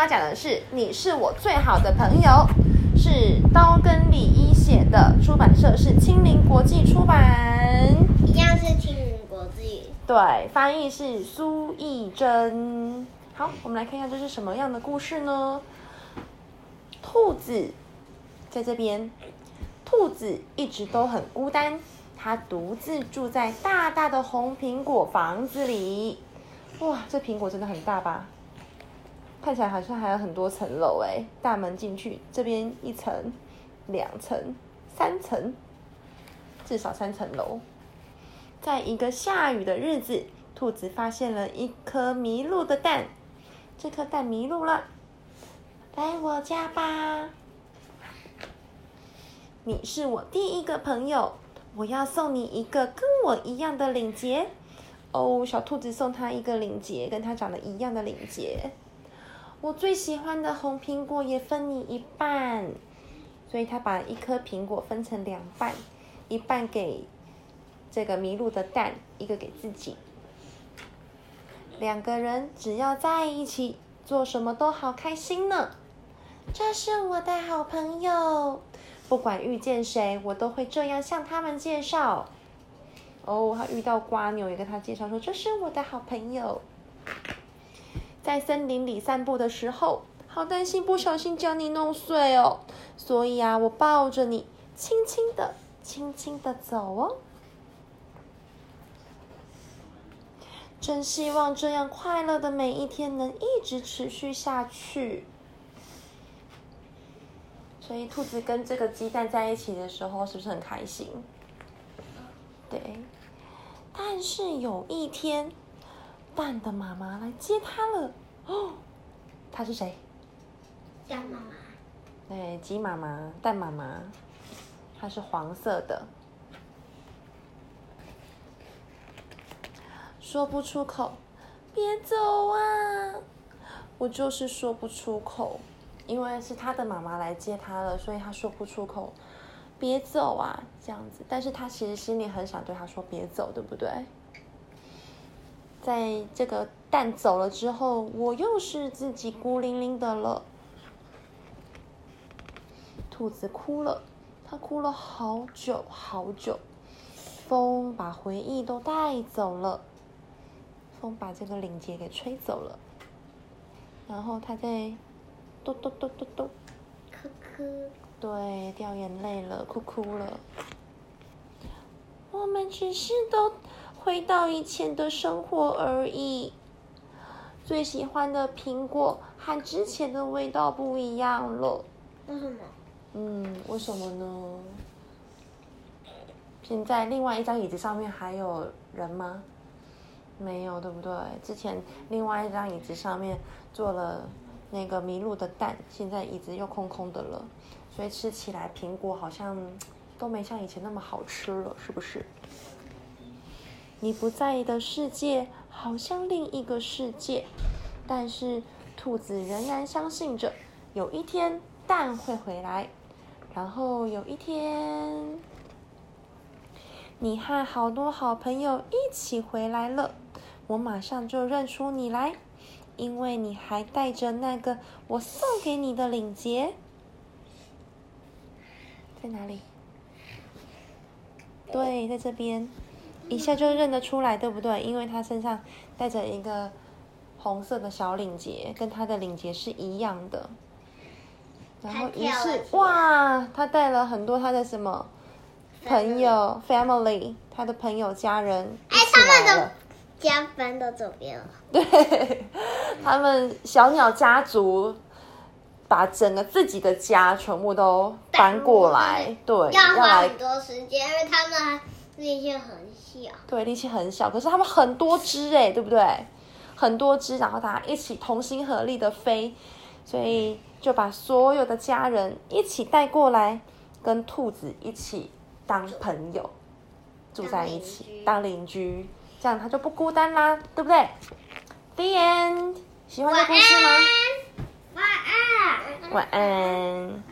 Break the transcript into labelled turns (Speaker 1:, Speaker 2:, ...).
Speaker 1: 要讲的是《你是我最好的朋友》，是刀根李一写的，出版社是青林国际出版，
Speaker 2: 一样是青林国际。
Speaker 1: 对，翻译是苏艺珍。好，我们来看一下这是什么样的故事呢？兔子在这边，兔子一直都很孤单，它独自住在大大的红苹果房子里。哇，这苹果真的很大吧？看起来好像还有很多层楼哎。大门进去，这边一层、两层、三层，至少三层楼。在一个下雨的日子，兔子发现了一颗迷路的蛋。这颗蛋迷路了，来我家吧。你是我第一个朋友，我要送你一个跟我一样的领结。哦，小兔子送他一个领结，跟他长得一样的领结。我最喜欢的红苹果也分你一半，所以他把一颗苹果分成两半，一半给这个迷路的蛋，一个给自己。两个人只要在一起，做什么都好开心呢。这是我的好朋友，不管遇见谁，我都会这样向他们介绍。哦，他遇到瓜牛，也跟他介绍说：“这是我的好朋友。”在森林里散步的时候，好担心不小心将你弄碎哦，所以啊，我抱着你，轻轻的、轻轻的走哦。真希望这样快乐的每一天能一直持续下去。所以，兔子跟这个鸡蛋在一起的时候，是不是很开心？对。但是有一天，蛋的妈妈来接它了。哦，它是谁？
Speaker 2: 蛋妈妈。
Speaker 1: 对，鸡妈妈、蛋妈妈，它是黄色的。说不出口，别走啊！我就是说不出口，因为是他的妈妈来接他了，所以他说不出口。别走啊，这样子。但是他其实心里很想对他说别走，对不对？在这个蛋走了之后，我又是自己孤零零的了。兔子哭了，它哭了好久好久。风把回忆都带走了，风把这个领结给吹走了。然后它在嘟嘟嘟嘟嘟，
Speaker 2: 哭哭。
Speaker 1: 对，掉眼泪了，哭哭了。我们只是都回到以前的生活而已。最喜欢的苹果和之前的味道不一样了。
Speaker 2: 为什么？
Speaker 1: 嗯，为什么呢？现在另外一张椅子上面还有人吗？没有，对不对？之前另外一张椅子上面坐了那个麋鹿的蛋，现在椅子又空空的了。所以吃起来苹果好像都没像以前那么好吃了，是不是？你不在意的世界好像另一个世界，但是兔子仍然相信着，有一天蛋会回来，然后有一天你和好多好朋友一起回来了，我马上就认出你来，因为你还带着那个我送给你的领结。在哪里？对，在这边，一下就认得出来，对不对？因为他身上带着一个红色的小领结，跟他的领结是一样的。然后于是，哇，他带了很多他的什么朋友，family，他的朋友家人一起来了。
Speaker 2: 家搬到这边了。
Speaker 1: 对，他们小鸟家族。把整个自己的家全部都搬过来，对，
Speaker 2: 要花很多时间，因为他们力气很小。
Speaker 1: 对，力气很小，可是它们很多只哎，对不对？很多只，然后大家一起同心合力的飞，所以就把所有的家人一起带过来，跟兔子一起当朋友，住在一起当邻居，这样它就不孤单啦，对不对？The end，喜欢这故事吗？
Speaker 2: 晚安。
Speaker 1: 晚安。